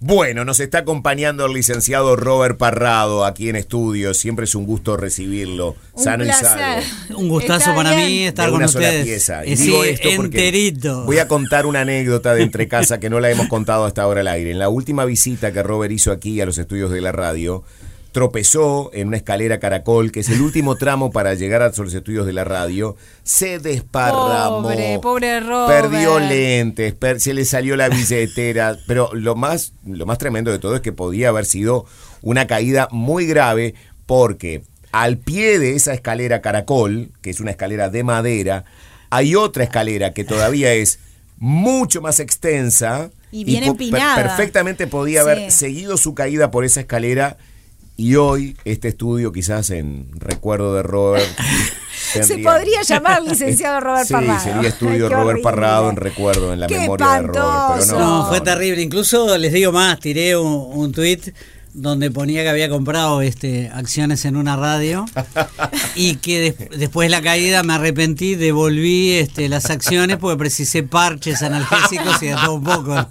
Bueno, nos está acompañando el licenciado Robert Parrado aquí en estudio. Siempre es un gusto recibirlo. Un sano y salvo. Un gustazo Está para bien. mí estar de con una sola ustedes. pieza. Y Eh, digo esto porque enterito. Voy a contar una anécdota de entre casa que no la hemos contado hasta ahora al aire. En la última visita que Robert hizo aquí a los estudios de la radio, tropezó en una escalera caracol, que es el último tramo para llegar a los estudios de la radio, se desparramó. Pobre, pobre Robert. Perdió lentes, per- se le salió la billetera, pero lo más, lo más tremendo de todo es que podía haber sido una caída muy grave porque al pie de esa escalera caracol, que es una escalera de madera, hay otra escalera que todavía es mucho más extensa Y bien empinada. perfectamente podía haber Sí. seguido su caída por esa escalera y hoy este estudio quizás en recuerdo de Robert Se tendría- podría llamar licenciado Robert sí, Parrado. sería Ay, estudio qué Robert horrible. Parrado en recuerdo en la Qué memoria de Robert, pero espantoso. no. No, fue terrible. Incluso les digo más, tiré un, un tuit donde ponía que había comprado este acciones en una radio y que des- después de la caída me arrepentí, devolví este, las acciones porque precisé parches analgésicos y de todo un poco. ¿no?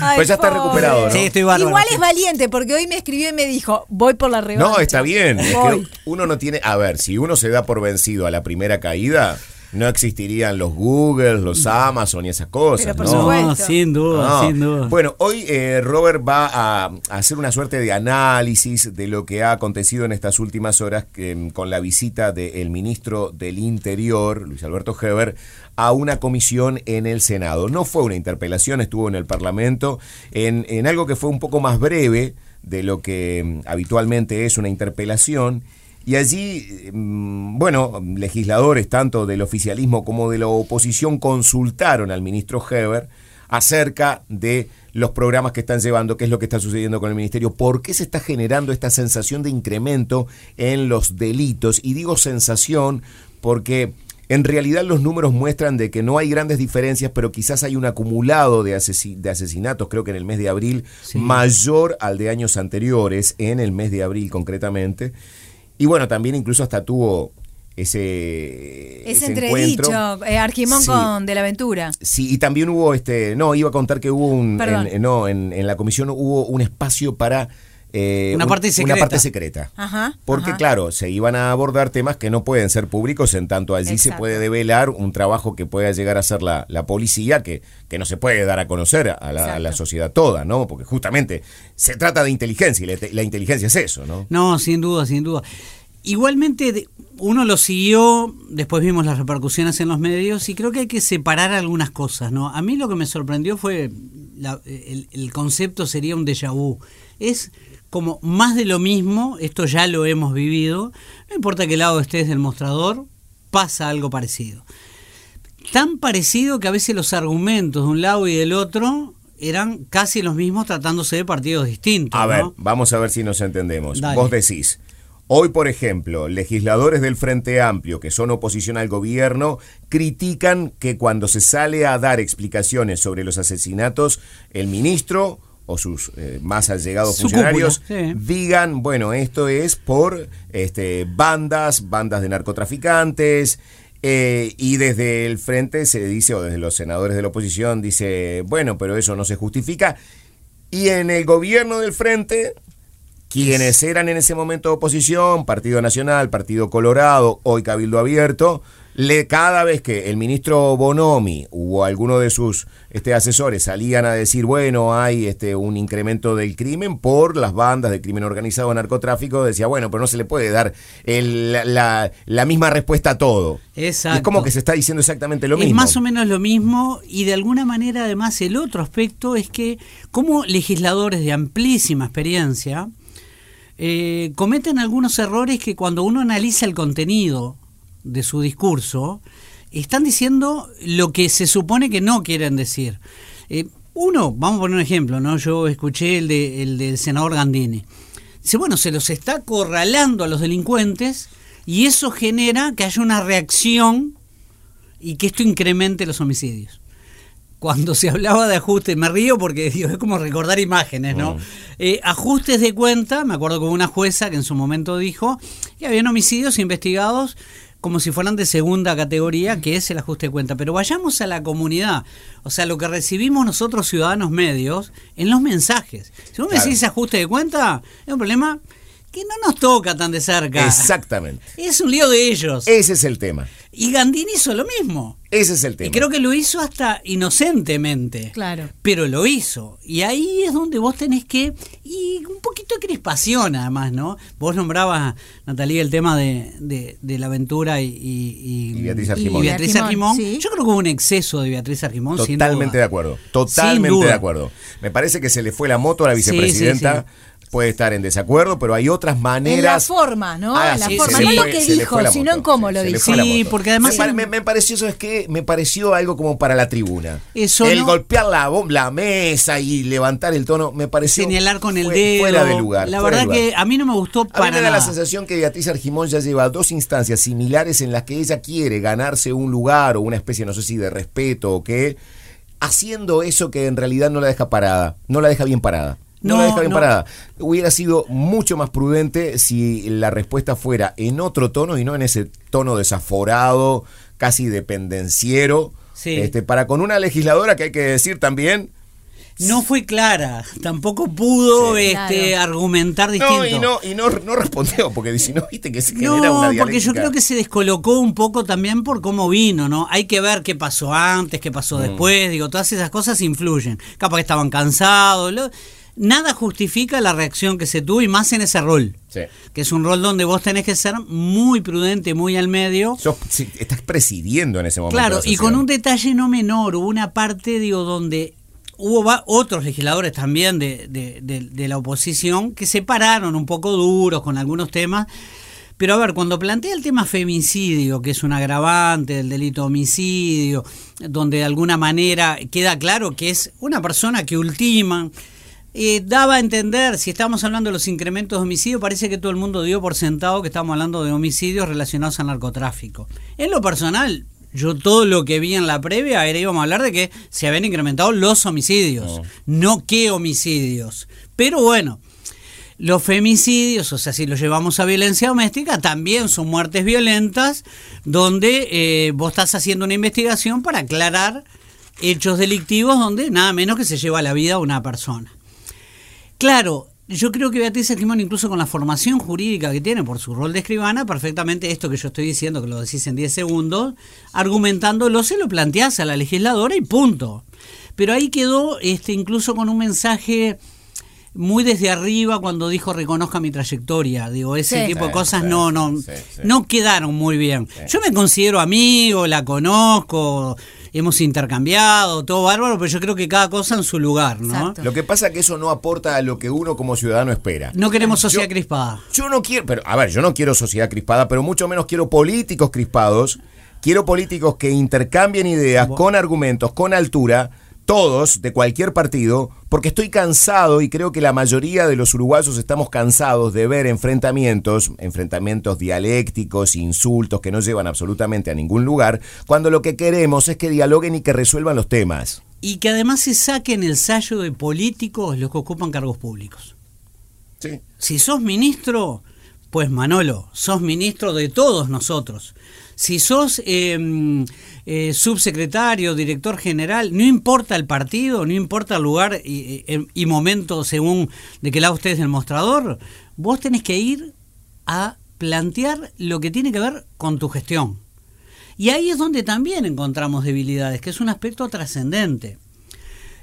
Ay, Pues ya está pobre. recuperado, ¿no? Sí, estoy bárbaro. Igual es valiente porque hoy me escribió y me dijo, voy por la revancha. No, está bien. Es que uno no tiene. A ver, si uno se da por vencido a la primera caída, no existirían los Google, los Amazon y esas cosas. Pero por ¿no? supuesto. Sin duda, No. sin duda. Bueno, hoy eh, Robert va a, a hacer una suerte de análisis de lo que ha acontecido en estas últimas horas que, con la visita del ministro del Interior, Luis Alberto Heber, a una comisión en el Senado. No fue una interpelación, estuvo en el Parlamento en, en algo que fue un poco más breve de lo que mm, habitualmente es una interpelación. Y allí, mm, bueno, legisladores tanto del oficialismo como de la oposición consultaron al ministro Heber acerca de los programas que están llevando, qué es lo que está sucediendo con el ministerio, por qué se está generando esta sensación de incremento en los delitos. Y digo sensación porque en realidad los números muestran de que no hay grandes diferencias, pero quizás hay un acumulado de, asesi- de asesinatos, creo que en el mes de abril, Sí. mayor al de años anteriores, en el mes de abril concretamente. Y bueno, también incluso hasta tuvo ese, Ese entredicho, encuentro. eh, Arquimón Sí. con De la Aventura. Sí, y también hubo este, no, iba a contar que hubo un, en, no, en, en la comisión hubo un espacio para eh, Una un- parte secreta. Una parte secreta. Ajá, Porque ajá. claro, se iban a abordar temas que no pueden ser públicos, en tanto allí se puede develar un trabajo que pueda llegar a hacer la, la policía, que, que no se puede dar a conocer a la, a la Exacto. sociedad toda, ¿no? Porque justamente se trata de inteligencia y la, la inteligencia es eso, ¿no? No, sin duda, sin duda. Igualmente, uno lo siguió, después vimos las repercusiones en los medios y creo que hay que separar algunas cosas, ¿no? A mí lo que me sorprendió fue, la- el, el concepto sería un déjà vu. Es como más de lo mismo, esto ya lo hemos vivido, no importa qué lado estés del mostrador, pasa algo parecido. Tan parecido que a veces los argumentos de un lado y del otro eran casi los mismos tratándose de partidos distintos. A ¿no? ver, vamos a ver si nos entendemos. Dale. Vos decís, hoy por ejemplo, legisladores del Frente Amplio que son oposición al gobierno critican que cuando se sale a dar explicaciones sobre los asesinatos, el ministro o sus eh, más allegados Su funcionarios cúpula, sí. digan, bueno, esto es por este, bandas, bandas de narcotraficantes. eh, y desde el frente se dice, o desde los senadores de la oposición, dice, bueno, pero eso no se justifica. Y en el gobierno del frente, quienes eran en ese momento oposición, Partido Nacional, Partido Colorado, hoy Cabildo Abierto, le, cada vez que el ministro Bonomi o alguno de sus este, asesores salían a decir, bueno, hay este, un incremento del crimen por las bandas de crimen organizado, narcotráfico, decía, bueno, pero no se le puede dar el- la, la- misma respuesta a todo. Exacto. Es como que se está diciendo exactamente lo es mismo. más o menos lo mismo y de alguna manera además el otro aspecto es que como legisladores de amplísima experiencia eh, cometen algunos errores que cuando uno analiza el contenido de su discurso están diciendo lo que se supone que no quieren decir. Eh, uno, vamos a poner un ejemplo, ¿no? Yo escuché el, de, el del senador Gandini. Dice, bueno, se los está acorralando a los delincuentes y eso genera que haya una reacción y que esto incremente los homicidios. Cuando se hablaba de ajustes, me río porque digo, es como recordar imágenes, ¿no? Mm. Eh, ajustes de cuenta, me acuerdo con una jueza que en su momento dijo que habían homicidios investigados como si fueran de segunda categoría, que es el ajuste de cuenta. Pero vayamos a la comunidad, o sea, lo que recibimos nosotros ciudadanos medios en los mensajes. Si vos me Claro. decís ajuste de cuenta, es un problema que no nos toca tan de cerca. Exactamente. Es un lío de ellos. Ese es el tema. Y Gandini hizo lo mismo. Ese es el tema. Y creo que lo hizo hasta inocentemente. Claro. Pero lo hizo. Y ahí es donde vos tenés que. Y un poquito de crispación, además, ¿no? Vos nombrabas, Natalia, el tema de, de- de la aventura y, y, Y Beatriz Argimón. y Beatriz Argimón, sí. Yo creo que hubo un exceso de Beatriz Argimón. sin Totalmente duda. de acuerdo. Sin Totalmente de acuerdo. Me parece que se le fue la moto a la Sí, sí, vicepresidenta. sí. Puede estar en desacuerdo, pero hay otras En la maneras. forma, ¿no? Ah, en la sí, forma. No lo que dijo, sino en cómo lo dijo. Sí, porque además Me, me- me pareció, ¿sabes qué? Me pareció algo como para la tribuna. Eso el no- golpear la, la mesa y levantar el tono, me pareció. Señalar con el fue- dedo. Fuera de lugar. La verdad lugar. que a mí no me gustó A para mí me da la sensación que Beatriz Argimón ya lleva dos instancias similares en las que ella quiere ganarse un lugar o una especie, no sé si de respeto o qué, haciendo eso que en realidad no la deja parada, no la deja bien parada. No, la No, deja bien no. parada. Hubiera sido mucho más prudente si la respuesta fuera en otro tono y no en ese tono desaforado, casi dependenciero, Sí. este, para con una legisladora que hay que decir también No fue clara, tampoco pudo Sí. este, Claro. argumentar distinto. No, y no, y no, no respondió, porque si no, viste que se genera una No, dialéctica. porque yo creo que se descolocó un poco también por cómo vino, ¿no? Hay que ver qué pasó antes, qué pasó Mm. después, digo, todas esas cosas influyen. Capaz que estaban cansados, lo- nada justifica la reacción que se tuvo y más en ese rol. Sí. Que es un rol donde vos tenés que ser muy prudente, muy al medio. Sos- estás presidiendo en ese momento. Claro, la y con un detalle no menor, hubo una parte, digo, donde hubo va- otros legisladores también de, de- de- de la oposición que se pararon un poco duros con algunos temas. Pero a ver, cuando plantea el tema femicidio, que es un agravante del delito de homicidio, donde de alguna manera queda claro que es una persona que ultima, eh, daba a entender, si estamos hablando de los incrementos de homicidio, parece que todo el mundo dio por sentado que estamos hablando de homicidios relacionados al narcotráfico. En lo personal, yo todo lo que vi en la previa era íbamos a hablar de que se habían incrementado los homicidios, no qué homicidios. Pero bueno, los femicidios, o sea, si los llevamos a violencia doméstica, también son muertes violentas donde eh, vos estás haciendo una investigación para aclarar hechos delictivos donde nada menos que se lleva la vida a una persona. Claro, yo creo que Beatriz Argimón, incluso con la formación jurídica que tiene por su rol de escribana, perfectamente esto que yo estoy diciendo, que lo decís en 10 segundos, argumentándolo, se lo planteás a la legisladora y punto. Pero ahí quedó este, incluso con un mensaje muy desde arriba cuando dijo reconozca mi trayectoria. Digo, ese Sí. tipo de cosas sí, no, no, sí, sí. no quedaron muy bien. Yo me considero amigo, la conozco, hemos intercambiado, todo bárbaro, pero yo creo que cada cosa en su lugar, ¿no? Exacto. Lo que pasa es que eso no aporta a lo que uno como ciudadano espera. No queremos sociedad Yo- crispada. Yo no quiero, pero a ver, yo no quiero sociedad crispada, pero mucho menos quiero políticos crispados. Quiero políticos que intercambien ideas con argumentos, con altura, todos de cualquier partido, porque estoy cansado y creo que la mayoría de los uruguayos estamos cansados de ver enfrentamientos, enfrentamientos dialécticos, insultos que no llevan absolutamente a ningún lugar, cuando lo que queremos es que dialoguen y que resuelvan los temas. Y que además se saquen el sallo de políticos los que ocupan cargos públicos. Sí. Si sos ministro, pues Manolo, sos ministro de todos nosotros. Si sos eh, eh, subsecretario, director general, no importa el partido, no importa el lugar y, y momento según de qué lado estés del mostrador, vos tenés que ir a plantear lo que tiene que ver con tu gestión. Y ahí es donde también encontramos debilidades, que es un aspecto trascendente.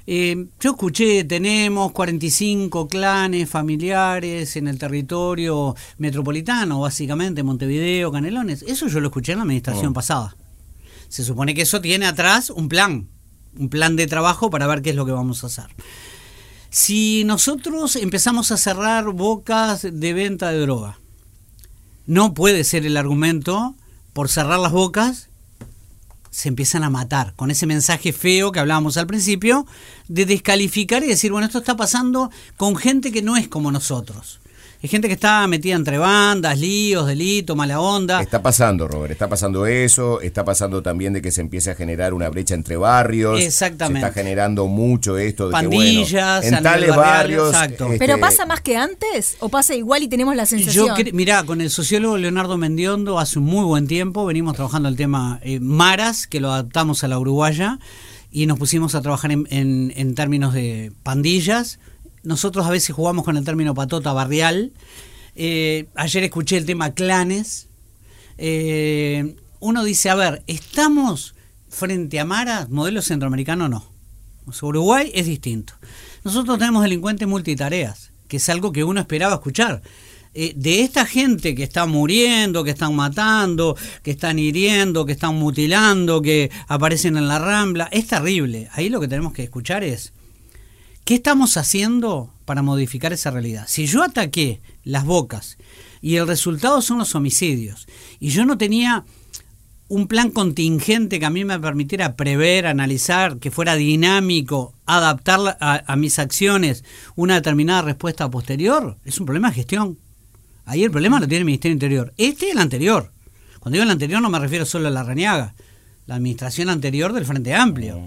Eh, yo escuché, tenemos 45 clanes familiares en el territorio metropolitano, básicamente, Montevideo, Canelones. Eso yo lo escuché en la administración Oh. pasada. Se supone que eso tiene atrás un plan, un plan de trabajo para ver qué es lo que vamos a hacer. Si nosotros empezamos a cerrar bocas de venta de droga, no puede ser el argumento por cerrar las bocas se empiezan a matar con ese mensaje feo que hablábamos al principio de descalificar y decir, bueno, esto está pasando con gente que no es como nosotros. Es gente que está metida entre bandas, líos, delitos, mala onda. Está pasando, Robert, está pasando eso, está pasando también de que se empiece a generar una brecha entre barrios. Exactamente. Se está generando mucho esto de Pandillas, que, bueno, en tales barrios. exacto. este, ¿Pero pasa más que antes? ¿O pasa igual y tenemos la sensación? Yo cre- mirá, con el sociólogo Leonardo Mendiondo hace un muy buen tiempo venimos trabajando el tema eh, Maras, que lo adaptamos a la uruguaya, y nos pusimos a trabajar en, en- en términos de pandillas. Nosotros a veces jugamos con el término patota barrial. Eh, ayer escuché el tema clanes. Eh, uno dice, a ver, ¿estamos frente a Maras? Modelo centroamericano no. O sea, Uruguay es distinto. Nosotros tenemos delincuentes multitareas, que es algo que uno esperaba escuchar. Eh, de esta gente que está muriendo, que están matando, que están hiriendo, que están mutilando, que aparecen en la rambla, es terrible. Ahí lo que tenemos que escuchar es, ¿qué estamos haciendo para modificar esa realidad? Si yo ataqué las bocas y el resultado son los homicidios, y yo no tenía un plan contingente que a mí me permitiera prever, analizar, que fuera dinámico, adaptar a, a mis acciones una determinada respuesta posterior, es un problema de gestión. Ahí el problema lo tiene el Ministerio Interior. Este y el anterior. Cuando digo el anterior no me refiero solo a la Rañaga, la administración anterior del Frente Amplio.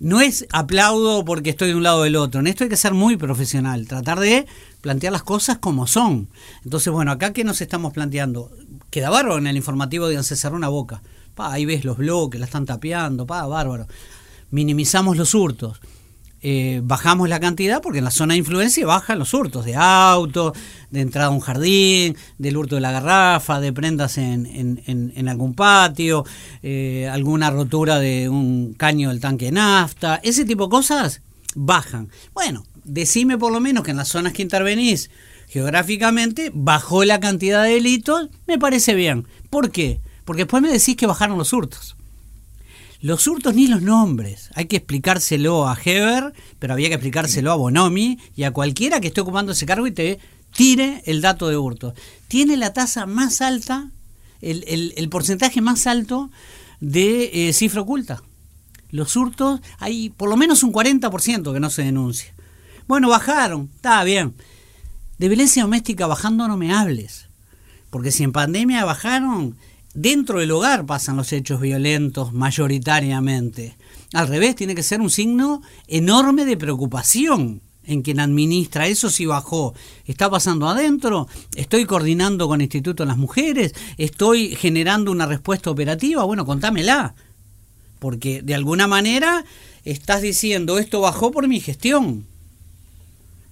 No es aplaudo porque estoy de un lado o del otro. En esto hay que ser muy profesional, tratar de plantear las cosas como son. Entonces, bueno, acá que nos estamos planteando, queda bárbaro en el informativo de se cerró una boca. Pa, ahí ves los bloques, la están tapeando, pa, bárbaro. Minimizamos los hurtos. Eh, bajamos la cantidad porque en la zona de influencia bajan los hurtos de auto, de entrada a un jardín, del hurto de la garrafa, de prendas en, en- en- en algún patio, eh, alguna rotura de un caño del tanque de nafta, ese tipo de cosas bajan. Bueno, decime por lo menos que en las zonas que intervenís geográficamente bajó la cantidad de delitos, me parece bien. ¿Por qué? Porque después me decís que bajaron los hurtos. Los hurtos ni los nombres. Hay que explicárselo a Heber, pero había que explicárselo a Bonomi y a cualquiera que esté ocupando ese cargo y te tire el dato de hurtos. Tiene la tasa más alta, el porcentaje más alto de eh, cifra oculta. Los hurtos, hay por lo menos un 40% que no se denuncia. Bueno, bajaron, está bien. De violencia doméstica bajando no me hables. Porque si en pandemia bajaron, dentro del hogar pasan los hechos violentos mayoritariamente. Al revés, tiene que ser un signo enorme de preocupación en quien administra eso si bajó. ¿Está pasando adentro? ¿Estoy coordinando con el Instituto de las Mujeres? ¿Estoy generando una respuesta operativa? Bueno, contámela. Porque de alguna manera estás diciendo esto bajó por mi gestión.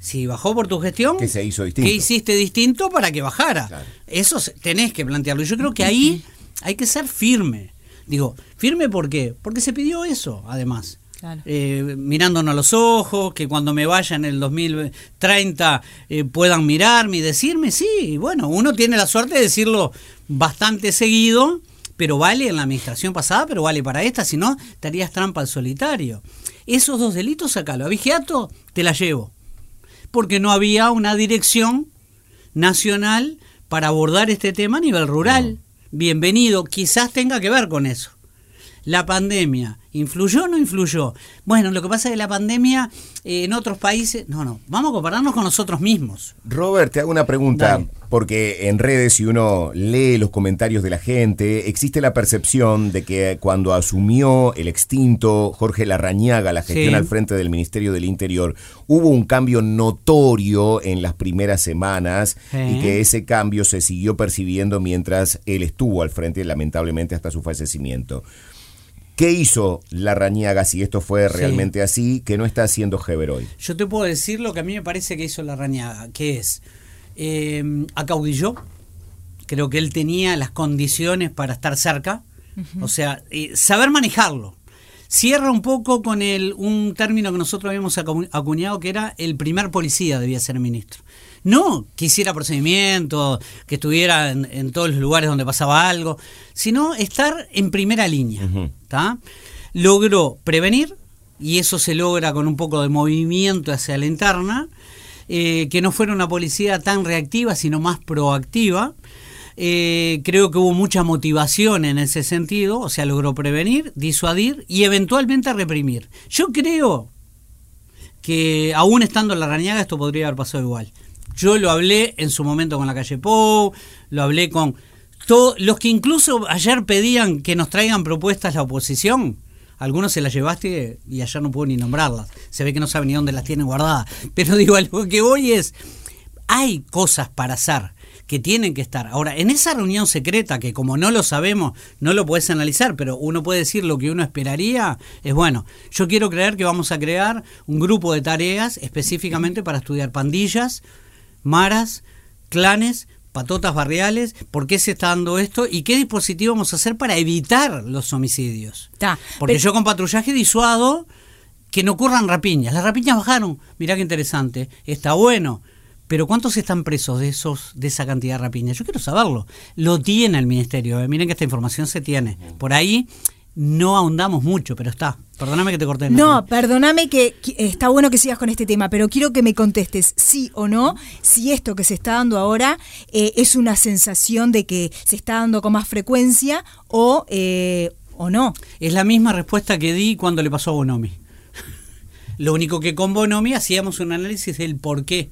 Si bajó por tu gestión, ¿Qué se hizo distinto? ¿qué hiciste distinto para que bajara? Claro. Eso tenés que plantearlo. Yo creo que ahí hay que ser firme. Digo, firme ¿por qué? Porque se pidió eso, además. Claro. Eh, mirándonos a los ojos, que cuando me vaya en el 2030 eh, puedan mirarme y decirme, sí, bueno, uno tiene la suerte de decirlo bastante seguido, pero vale en la administración pasada, pero vale para esta, si no, te harías trampa al solitario. Esos dos delitos, sacalo. A Vigiato te la llevo, porque no había una dirección nacional para abordar este tema a nivel rural. Bienvenido, quizás tenga que ver con eso. La pandemia, ¿influyó o no influyó? Bueno, lo que pasa es que la pandemia eh, en otros países, no, no, vamos a compararnos con nosotros mismos. Robert, te hago una pregunta, Dale. porque en redes si uno lee los comentarios de la gente, existe la percepción de que cuando asumió el extinto Jorge Larrañaga la gestión Sí. al frente del Ministerio del Interior, hubo un cambio notorio en las primeras semanas Sí. y que ese cambio se siguió percibiendo mientras él estuvo al frente, lamentablemente hasta su fallecimiento. ¿Qué hizo Larrañaga, si esto fue Sí. realmente así, que no está haciendo Heber hoy? Yo te puedo decir lo que a mí me parece que hizo la rañaga, que es, eh, acaudilló, creo que él tenía las condiciones para estar cerca, o sea, eh, saber manejarlo. Cierra un poco con el, un término que nosotros habíamos acu- acuñado, que era el primer policía debía ser ministro. No que hiciera procedimientos, que estuviera en, en todos los lugares donde pasaba algo, sino estar en primera línea. ¿tá? Logró prevenir, y eso se logra con un poco de movimiento hacia la interna, eh, que no fuera una policía tan reactiva, sino más proactiva. Eh, creo que hubo mucha motivación en ese sentido, o sea, logró prevenir, disuadir y eventualmente reprimir. Yo creo que aún estando en la rañaga esto podría haber pasado igual. Yo lo hablé en su momento con la calle Pou, lo hablé con todos los que incluso ayer pedían que nos traigan propuestas la oposición. Algunos se las llevaste y ayer no puedo ni nombrarlas. Se ve que no saben ni dónde las tienen guardadas. Pero digo, algo que voy es, hay cosas para hacer que tienen que estar. Ahora, en esa reunión secreta, que como no lo sabemos, no lo puedes analizar, pero uno puede decir lo que uno esperaría, es bueno, yo quiero creer que vamos a crear un grupo de tareas específicamente para estudiar pandillas, maras, clanes, patotas barriales, por qué se está dando esto y qué dispositivo vamos a hacer para evitar los homicidios. Porque yo con patrullaje disuado que no ocurran rapiñas. Las rapiñas bajaron, mirá qué interesante, está bueno pero ¿cuántos están presos de esos de esa cantidad de rapiñas? Yo quiero saberlo. Lo tiene el ministerio. ¿eh? Miren que esta información se tiene. Por ahí no ahondamos mucho, pero está. Perdóname que te corté. No, perdóname que, está bueno que sigas con este tema, pero quiero que me contestes sí o no si esto que se está dando ahora eh, es una sensación de que se está dando con más frecuencia o, eh, o no. Es la misma respuesta que di cuando le pasó a Bonomi. Lo único que con Bonomi hacíamos un análisis del por qué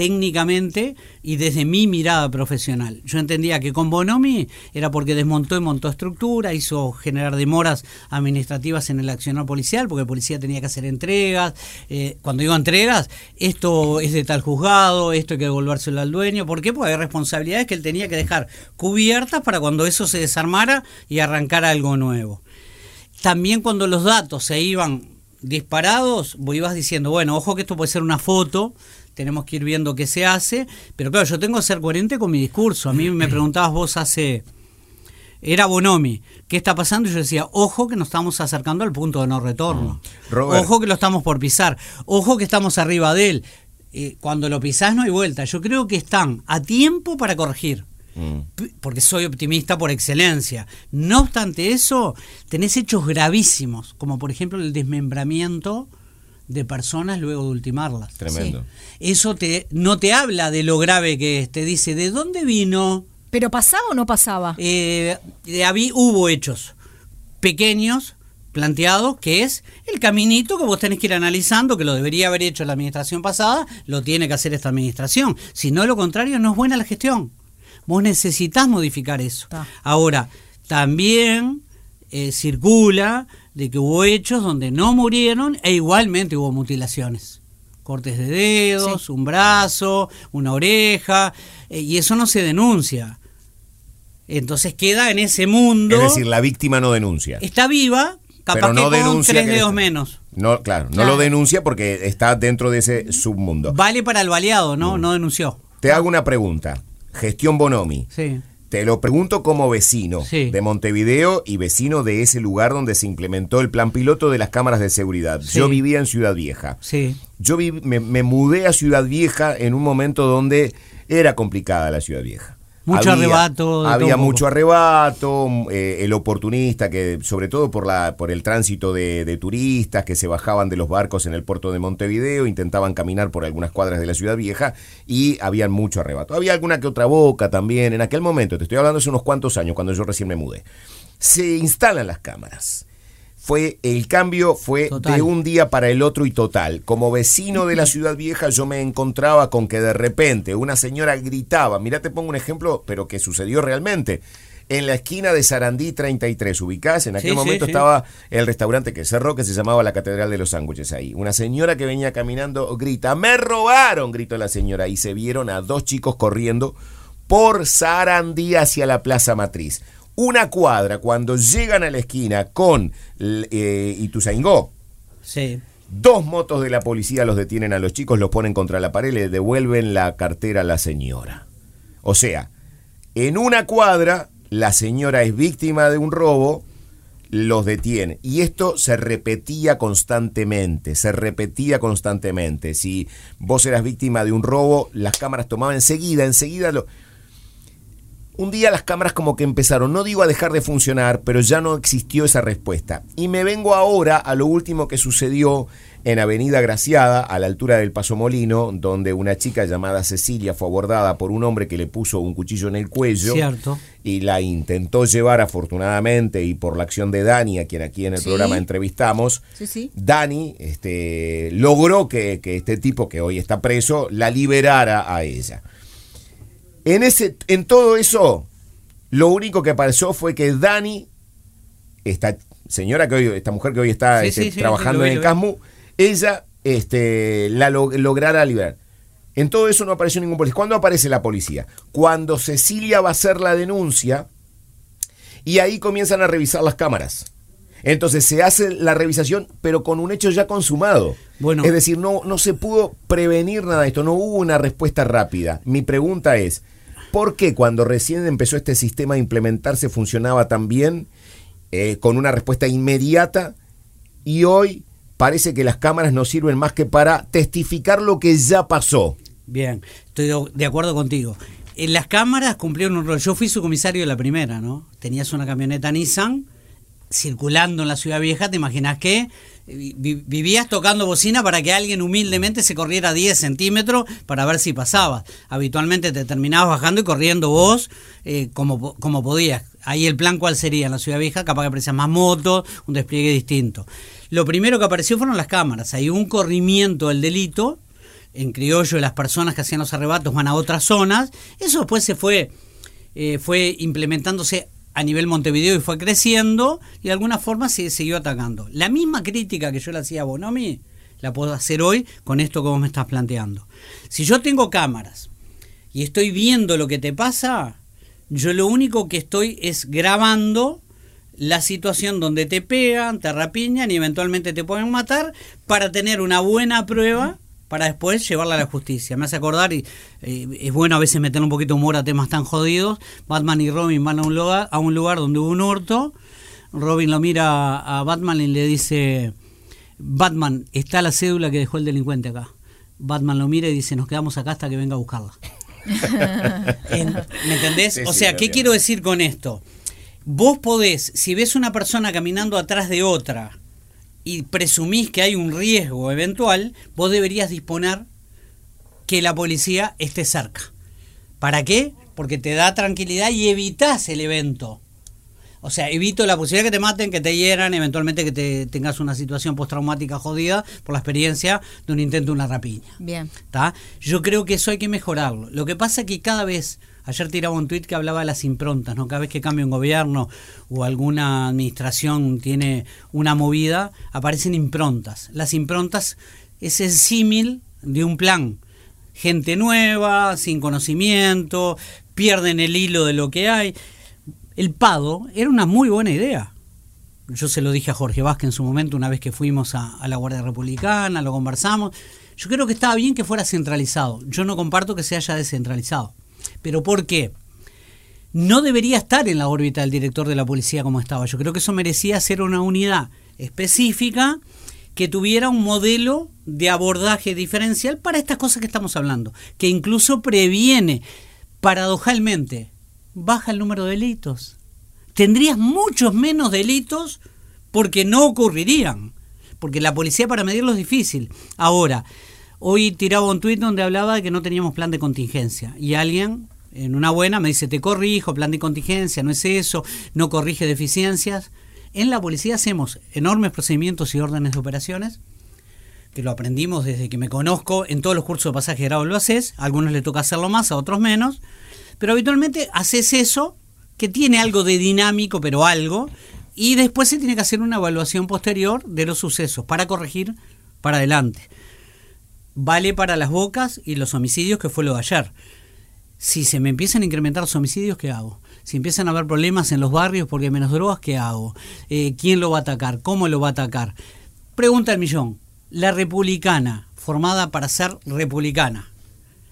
técnicamente y desde mi mirada profesional. Yo entendía que con Bonomi era porque desmontó y montó estructura, hizo generar demoras administrativas en el accionar policial, porque el policía tenía que hacer entregas. Eh, cuando digo entregas, esto es de tal juzgado, esto hay que devolvérselo al dueño. ¿Por qué? Porque hay responsabilidades que él tenía que dejar cubiertas para cuando eso se desarmara y arrancara algo nuevo. También cuando los datos se iban disparados, vos ibas diciendo, bueno, ojo que esto puede ser una foto tenemos que ir viendo qué se hace, pero claro, yo tengo que ser coherente con mi discurso. A mí me preguntabas vos hace... Era Bonomi, ¿qué está pasando? Y yo decía, ojo que nos estamos acercando al punto de no retorno. Mm. Ojo que lo estamos por pisar. Ojo que estamos arriba de él. Eh, cuando lo pisás no hay vuelta. Yo creo que están a tiempo para corregir. Mm. Porque soy optimista por excelencia. No obstante eso, tenés hechos gravísimos, como por ejemplo el desmembramiento de personas luego de ultimarlas. Tremendo. Eso te, no te habla de lo grave que es, te dice de dónde vino. ¿Pero pasaba o no pasaba? Eh, hubo hechos pequeños, planteados, que es el caminito que vos tenés que ir analizando, que lo debería haber hecho la administración pasada, lo tiene que hacer esta administración. Si no, lo contrario, no es buena la gestión. Vos necesitas modificar eso. Ahora, también eh, circula de que hubo hechos donde no murieron e igualmente hubo mutilaciones. Cortes de dedos, un brazo, una oreja, eh, y eso no se denuncia. Entonces queda en ese mundo. Es decir, la víctima no denuncia. Está viva, capaz no que con tres dedos menos. No, claro, no lo denuncia porque está dentro de ese submundo. Vale para el baleado, ¿no? Mm. No denunció. Te hago una pregunta. Gestión Bonomi. Sí. Te lo pregunto como vecino de Montevideo y vecino de ese lugar donde se implementó el plan piloto de las cámaras de seguridad. Yo vivía en Ciudad Vieja. Sí. Yo me, mudé a Ciudad Vieja en un momento donde era complicada la Ciudad Vieja. Mucho arrebato. Había mucho arrebato, eh, el oportunista que, sobre todo por la, por el tránsito de, turistas que se bajaban de los barcos en el puerto de Montevideo, intentaban caminar por algunas cuadras de la ciudad vieja y había mucho arrebato. Había alguna que otra boca también. En aquel momento, te estoy hablando hace unos cuantos años, cuando yo recién me mudé. Se instalan las cámaras fue el cambio fue de un día para el otro y total. Como vecino de la ciudad vieja yo me encontraba con que de repente una señora gritaba, mira te pongo un ejemplo, pero que sucedió realmente. En la esquina de Sarandí 33, ubicás, en aquel momento estaba el restaurante que cerró, que se llamaba la Catedral de los Sándwiches ahí. Una señora que venía caminando grita, me robaron, gritó la señora, y se vieron a dos chicos corriendo por Sarandí hacia la Plaza Matriz una cuadra cuando llegan a la esquina con eh, Ituzaingó. Sí. Dos motos de la policía los detienen a los chicos, los ponen contra la pared, le devuelven la cartera a la señora. O sea, en una cuadra la señora es víctima de un robo, los detiene. Y esto se repetía constantemente, se repetía constantemente. Si vos eras víctima de un robo, las cámaras tomaban enseguida, enseguida lo un día las cámaras como que empezaron, no digo a dejar de funcionar, pero ya no existió esa respuesta. Y me vengo ahora a lo último que sucedió en Avenida Graciada, a la altura del Paso Molino, donde una chica llamada Cecilia fue abordada por un hombre que le puso un cuchillo en el cuello Cierto. y la intentó llevar afortunadamente y por la acción de Dani, a quien aquí en el Sí. programa entrevistamos, Sí, sí. Dani este, logró que, que este tipo que hoy está preso la liberara a ella. En, ese, en todo eso, lo único que pasó fue que Dani, esta señora que hoy, esta mujer que hoy está Sí, este, sí, sí, trabajando en el. CASMU, ella este, la lo- lograra liberar. En todo eso no apareció ningún policía. ¿Cuándo aparece la policía? Cuando Cecilia va a hacer la denuncia y ahí comienzan a revisar las cámaras. Entonces se hace la revisación, pero con un hecho ya consumado. Bueno. es decir, no, no se pudo prevenir nada de esto, no hubo una respuesta rápida. Mi pregunta es, ¿por qué cuando recién empezó este sistema a implementarse funcionaba tan bien, eh, con una respuesta inmediata, y hoy parece que las cámaras no sirven más que para testificar lo que ya pasó? Bien, estoy de- acuerdo contigo. En las cámaras cumplieron un rol. Yo fui su comisario de la primera, ¿no? Tenías una camioneta Nissan circulando en la ciudad vieja, te imaginas que eh, vi- vivías tocando bocina para que alguien humildemente se corriera 10 centímetros para ver si pasabas. Habitualmente te terminabas bajando y corriendo vos eh, como, como podías. Ahí el plan cuál sería en la ciudad vieja, capaz que aparecían más motos, un despliegue distinto. Lo primero que apareció fueron las cámaras. Hay un corrimiento del delito, en criollo las personas que hacían los arrebatos van a otras zonas. Eso después se fue, eh, fue implementándose a nivel Montevideo y fue creciendo y de alguna forma se siguió atacando. La misma crítica que yo le hacía a Bonomi la puedo hacer hoy con esto que me estás planteando. Si yo tengo cámaras y estoy viendo lo que te pasa, yo lo único que estoy es grabando la situación donde te pegan, te rapiñan y eventualmente te pueden matar para tener una buena prueba para después llevarla a la justicia. Me hace acordar, y eh, es bueno a veces meter un poquito de humor a temas tan jodidos, Batman y Robin van a un lugar, a un lugar donde hubo un hurto, Robin lo mira a Batman y le dice, Batman, está la cédula que dejó el delincuente acá. Batman lo mira y dice, nos quedamos acá hasta que venga a buscarla. ¿Me entendés? Sí, o sea, ¿qué quiero decir con esto? Vos podés, si ves una persona caminando atrás de otra y presumís que hay un riesgo eventual, vos deberías disponer que la policía esté cerca. ¿Para qué? Porque te da tranquilidad y evitas el evento. O sea, evito la posibilidad que te maten, que te hieran, eventualmente que te tengas una situación postraumática jodida por la experiencia de un intento de una rapiña. Bien. ¿tá? Yo creo que eso hay que mejorarlo. Lo que pasa es que cada vez, ayer tiraba un tuit que hablaba de las improntas, ¿no? Cada vez que cambia un gobierno o alguna administración tiene una movida, aparecen improntas. Las improntas es el símil de un plan. Gente nueva, sin conocimiento, pierden el hilo de lo que hay. El PADO era una muy buena idea yo se lo dije a Jorge Vázquez en su momento, una vez que fuimos a, a la Guardia Republicana, lo conversamos. Yo creo que estaba bien que fuera centralizado. Yo no comparto que se haya descentralizado. ¿Pero por qué? No debería estar en la órbita del director de la policía como estaba. Yo creo que eso merecía ser una unidad específica que tuviera un modelo de abordaje diferencial para estas cosas que estamos hablando, que incluso previene, paradojalmente, baja el número de delitos tendrías muchos menos delitos porque no ocurrirían. Porque la policía para medirlo es difícil. Ahora, hoy tiraba un tuit donde hablaba de que no teníamos plan de contingencia. Y alguien, en una buena, me dice, te corrijo, plan de contingencia, no es eso, no corrige deficiencias. En la policía hacemos enormes procedimientos y órdenes de operaciones, que lo aprendimos desde que me conozco, en todos los cursos de pasaje de grado lo haces, a algunos le toca hacerlo más, a otros menos, pero habitualmente haces eso que tiene algo de dinámico, pero algo, y después se tiene que hacer una evaluación posterior de los sucesos para corregir para adelante. Vale para las bocas y los homicidios, que fue lo de ayer. Si se me empiezan a incrementar los homicidios, ¿qué hago? Si empiezan a haber problemas en los barrios porque hay menos drogas, ¿qué hago? Eh, ¿Quién lo va a atacar? ¿Cómo lo va a atacar? Pregunta al millón. ¿La republicana, formada para ser republicana,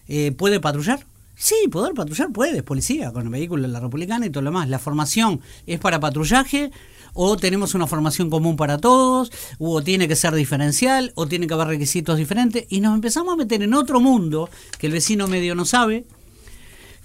eh, puede patrullar? Sí, poder patrullar puede, policía, con el vehículo de la republicana y todo lo demás. La formación es para patrullaje o tenemos una formación común para todos, o tiene que ser diferencial, o tiene que haber requisitos diferentes, y nos empezamos a meter en otro mundo que el vecino medio no sabe,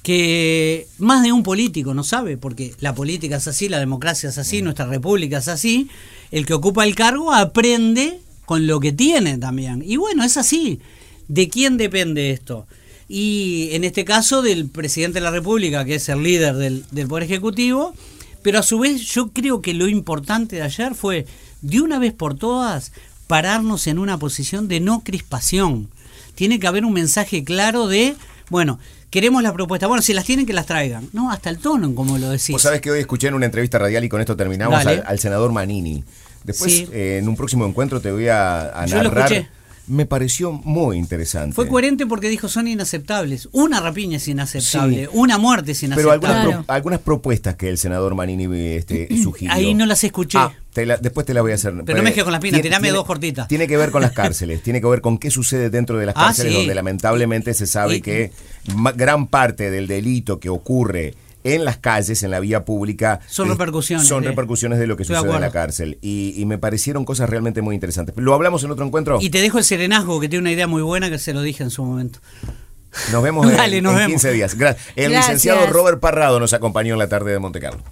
que más de un político no sabe, porque la política es así, la democracia es así, nuestra república es así, el que ocupa el cargo aprende con lo que tiene también. Y bueno, es así. ¿De quién depende esto? Y en este caso del presidente de la República, que es el líder del, del Poder Ejecutivo, pero a su vez yo creo que lo importante de ayer fue, de una vez por todas, pararnos en una posición de no crispación. Tiene que haber un mensaje claro de, bueno, queremos las propuestas. Bueno, si las tienen, que las traigan. No, hasta el tono en cómo lo decís. Vos sabés que hoy escuché en una entrevista radial y con esto terminamos al, al senador Manini. Después, Sí. eh, en un próximo encuentro, te voy a, a narrar. Me pareció muy interesante. Fue coherente porque dijo son inaceptables. Una rapiña es inaceptable, Sí. una muerte es Pero inaceptable. algunas, Claro. pro- algunas propuestas que el senador Manini este, sugirió. Ahí no las escuché. Ah, te la- después te las voy a hacer. Pero no me dejes con las pinas, tirame dos cortitas. Tiene que ver con las cárceles, tiene que ver con qué sucede dentro de las Ah, cárceles, sí. donde lamentablemente se sabe Y- que gran parte del delito que ocurre en las calles, en la vía pública, Son eh, repercusiones Son repercusiones de lo que sucede en la cárcel. Y, y me parecieron cosas realmente muy interesantes. ¿Lo hablamos en otro encuentro? Y te dejo el serenazgo, que tiene una idea muy buena que se lo dije en su momento. Nos vemos en, nos en vemos. 15 días. Gra- El Gracias. licenciado Robert Parrado nos acompañó en la tarde de Monte Carlo.